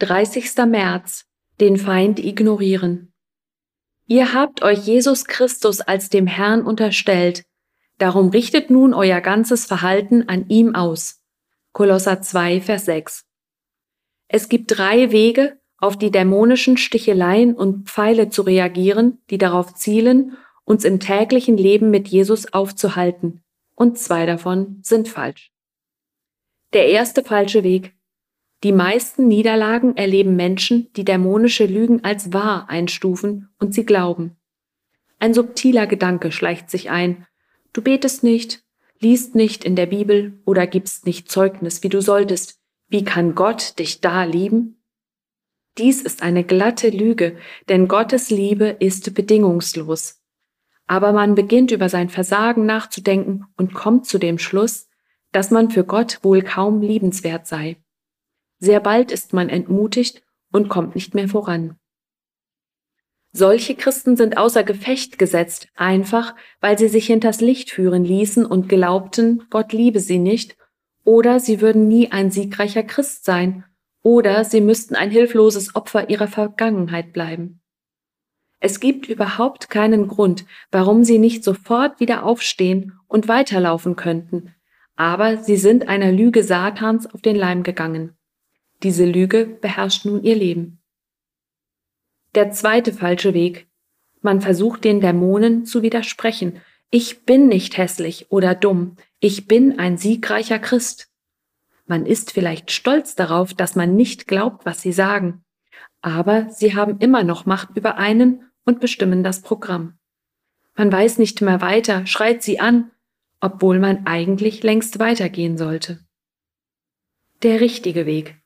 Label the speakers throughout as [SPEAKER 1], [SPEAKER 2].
[SPEAKER 1] 30. März. Den Feind ignorieren. Ihr habt euch Jesus Christus als dem Herrn unterstellt, darum richtet nun euer ganzes Verhalten an ihm aus. Kolosser 2, Vers 6. Es gibt drei Wege, auf die dämonischen Sticheleien und Pfeile zu reagieren, die darauf zielen, uns im täglichen Leben mit Jesus aufzuhalten, und zwei davon sind falsch. Der erste falsche Weg die meisten Niederlagen erleben Menschen, die dämonische Lügen als wahr einstufen und sie glauben. Ein subtiler Gedanke schleicht sich ein. Du betest nicht, liest nicht in der Bibel oder gibst nicht Zeugnis, wie du solltest. Wie kann Gott dich da lieben? Dies ist eine glatte Lüge, denn Gottes Liebe ist bedingungslos. Aber man beginnt über sein Versagen nachzudenken und kommt zu dem Schluss, dass man für Gott wohl kaum liebenswert sei. Sehr bald ist man entmutigt und kommt nicht mehr voran. Solche Christen sind außer Gefecht gesetzt, einfach weil sie sich hinters Licht führen ließen und glaubten, Gott liebe sie nicht, oder sie würden nie ein siegreicher Christ sein, oder sie müssten ein hilfloses Opfer ihrer Vergangenheit bleiben. Es gibt überhaupt keinen Grund, warum sie nicht sofort wieder aufstehen und weiterlaufen könnten, aber sie sind einer Lüge Satans auf den Leim gegangen. Diese Lüge beherrscht nun ihr Leben. Der zweite falsche Weg. Man versucht den Dämonen zu widersprechen. Ich bin nicht hässlich oder dumm. Ich bin ein siegreicher Christ. Man ist vielleicht stolz darauf, dass man nicht glaubt, was sie sagen. Aber sie haben immer noch Macht über einen und bestimmen das Programm. Man weiß nicht mehr weiter, schreit sie an, obwohl man eigentlich längst weitergehen sollte. Der richtige Weg.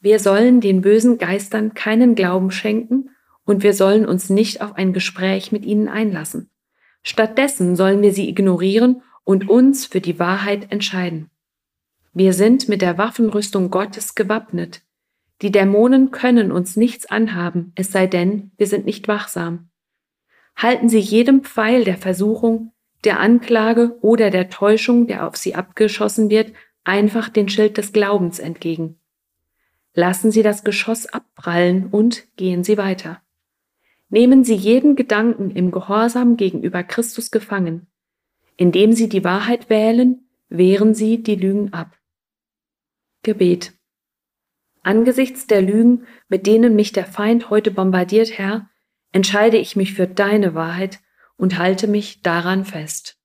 [SPEAKER 1] Wir sollen den bösen Geistern keinen Glauben schenken und wir sollen uns nicht auf ein Gespräch mit ihnen einlassen. Stattdessen sollen wir sie ignorieren und uns für die Wahrheit entscheiden. Wir sind mit der Waffenrüstung Gottes gewappnet. Die Dämonen können uns nichts anhaben, es sei denn, wir sind nicht wachsam. Halten Sie jedem Pfeil der Versuchung, der Anklage oder der Täuschung, der auf Sie abgeschossen wird, einfach den Schild des Glaubens entgegen. Lassen Sie das Geschoss abprallen und gehen Sie weiter. Nehmen Sie jeden Gedanken im Gehorsam gegenüber Christus gefangen. Indem Sie die Wahrheit wählen, wehren Sie die Lügen ab. Gebet. Angesichts der Lügen, mit denen mich der Feind heute bombardiert, Herr, entscheide ich mich für deine Wahrheit und halte mich daran fest.